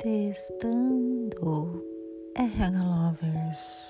Testando é RH Lovers.